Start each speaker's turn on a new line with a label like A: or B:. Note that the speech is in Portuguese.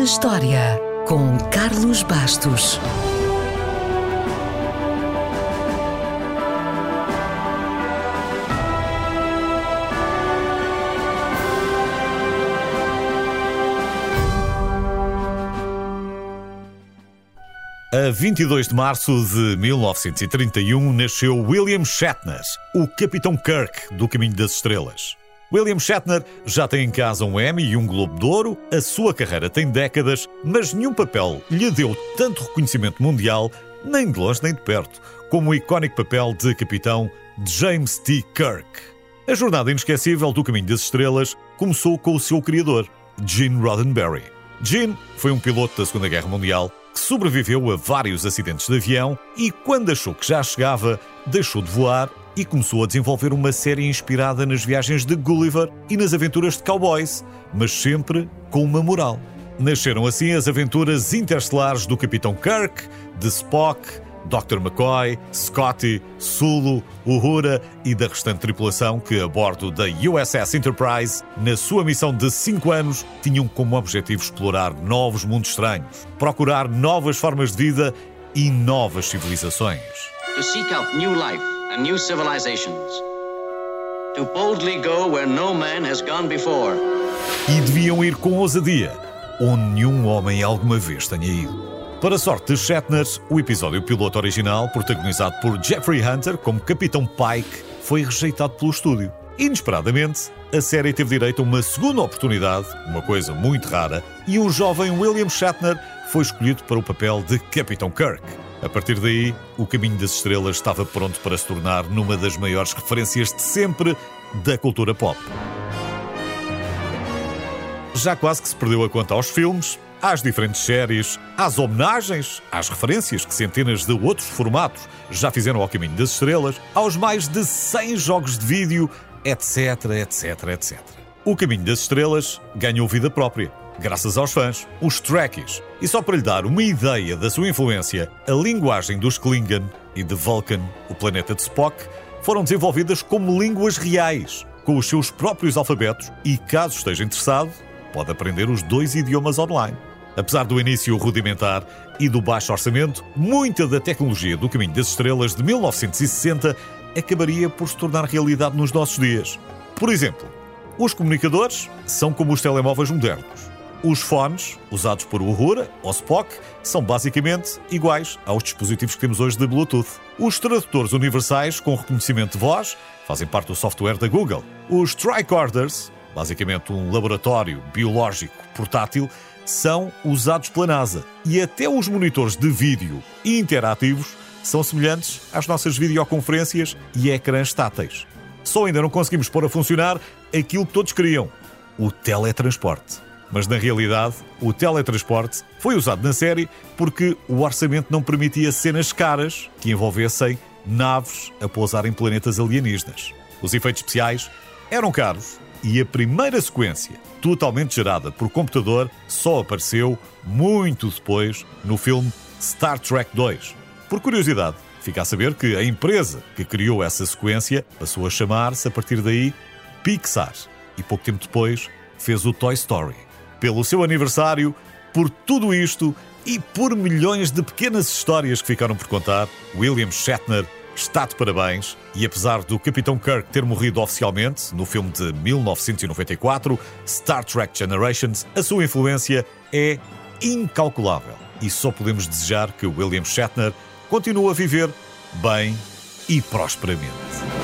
A: na História, com Carlos Bastos.
B: A 22 de março de 1931 nasceu William Shatner, o Capitão Kirk do Caminho das Estrelas. William Shatner já tem em casa um Emmy e um Globo de Ouro, a sua carreira tem décadas, mas nenhum papel lhe deu tanto reconhecimento mundial, nem de longe nem de perto, como o icónico papel de capitão James T. Kirk. A jornada inesquecível do Caminho das Estrelas começou com o seu criador, Gene Roddenberry. Gene foi um piloto da Segunda Guerra Mundial que sobreviveu a vários acidentes de avião e, quando achou que já chegava, deixou de voar e começou a desenvolver uma série inspirada nas viagens de Gulliver e nas aventuras de cowboys, mas sempre com uma moral. Nasceram assim as aventuras interstelares do Capitão Kirk, de Spock, Dr. McCoy, Scotty, Sulu, Uhura e da restante tripulação que, a bordo da USS Enterprise, na sua missão de 5 anos, tinham como objetivo explorar novos mundos estranhos, procurar novas formas de vida e novas civilizações. To seek out new life and new civilizations. To boldly go where no man has gone before. E deviam ir com ousadia, onde nenhum homem alguma vez tenha ido. Para a sorte de Shatner, o episódio piloto original, protagonizado por Jeffrey Hunter como Capitão Pike, foi rejeitado pelo estúdio. Inesperadamente, a série teve direito a uma segunda oportunidade, uma coisa muito rara, e o jovem William Shatner foi escolhido para o papel de Capitão Kirk. A partir daí, o Caminho das Estrelas estava pronto para se tornar numa das maiores referências de sempre da cultura pop. Já quase que se perdeu a conta aos filmes, às diferentes séries, às homenagens, às referências que centenas de outros formatos já fizeram ao Caminho das Estrelas, aos mais de 100 jogos de vídeo, etc, etc, etc. O Caminho das Estrelas ganhou vida própria, graças aos fãs, os Trekkies. E só para lhe dar uma ideia da sua influência, a linguagem dos Klingon e de Vulcan, o planeta de Spock, foram desenvolvidas como línguas reais, com os seus próprios alfabetos e, caso esteja interessado, pode aprender os dois idiomas online. Apesar do início rudimentar e do baixo orçamento, muita da tecnologia do Caminho das Estrelas de 1960 acabaria por se tornar realidade nos nossos dias. Por exemplo, os comunicadores são como os telemóveis modernos. Os fones, usados por Uhura ou Spock, são basicamente iguais aos dispositivos que temos hoje de Bluetooth. Os tradutores universais com reconhecimento de voz fazem parte do software da Google. Os tricorders, basicamente um laboratório biológico portátil, são usados pela NASA. E até os monitores de vídeo interativos são semelhantes às nossas videoconferências e ecrãs táteis. Só ainda não conseguimos pôr a funcionar aquilo que todos queriam: o teletransporte. Mas na realidade, o teletransporte foi usado na série porque o orçamento não permitia cenas caras que envolvessem naves a pousar em planetas alienígenas. Os efeitos especiais eram caros e a primeira sequência, totalmente gerada por computador, só apareceu muito depois no filme Star Trek 2. Por curiosidade, fica a saber que a empresa que criou essa sequência passou a chamar-se a partir daí Pixar e pouco tempo depois fez o Toy Story. Pelo seu aniversário, por tudo isto e por milhões de pequenas histórias que ficaram por contar, William Shatner está de parabéns e apesar do Capitão Kirk ter morrido oficialmente no filme de 1994, Star Trek Generations, a sua influência é incalculável. E só podemos desejar que William Shatner continue a viver bem e prosperamente.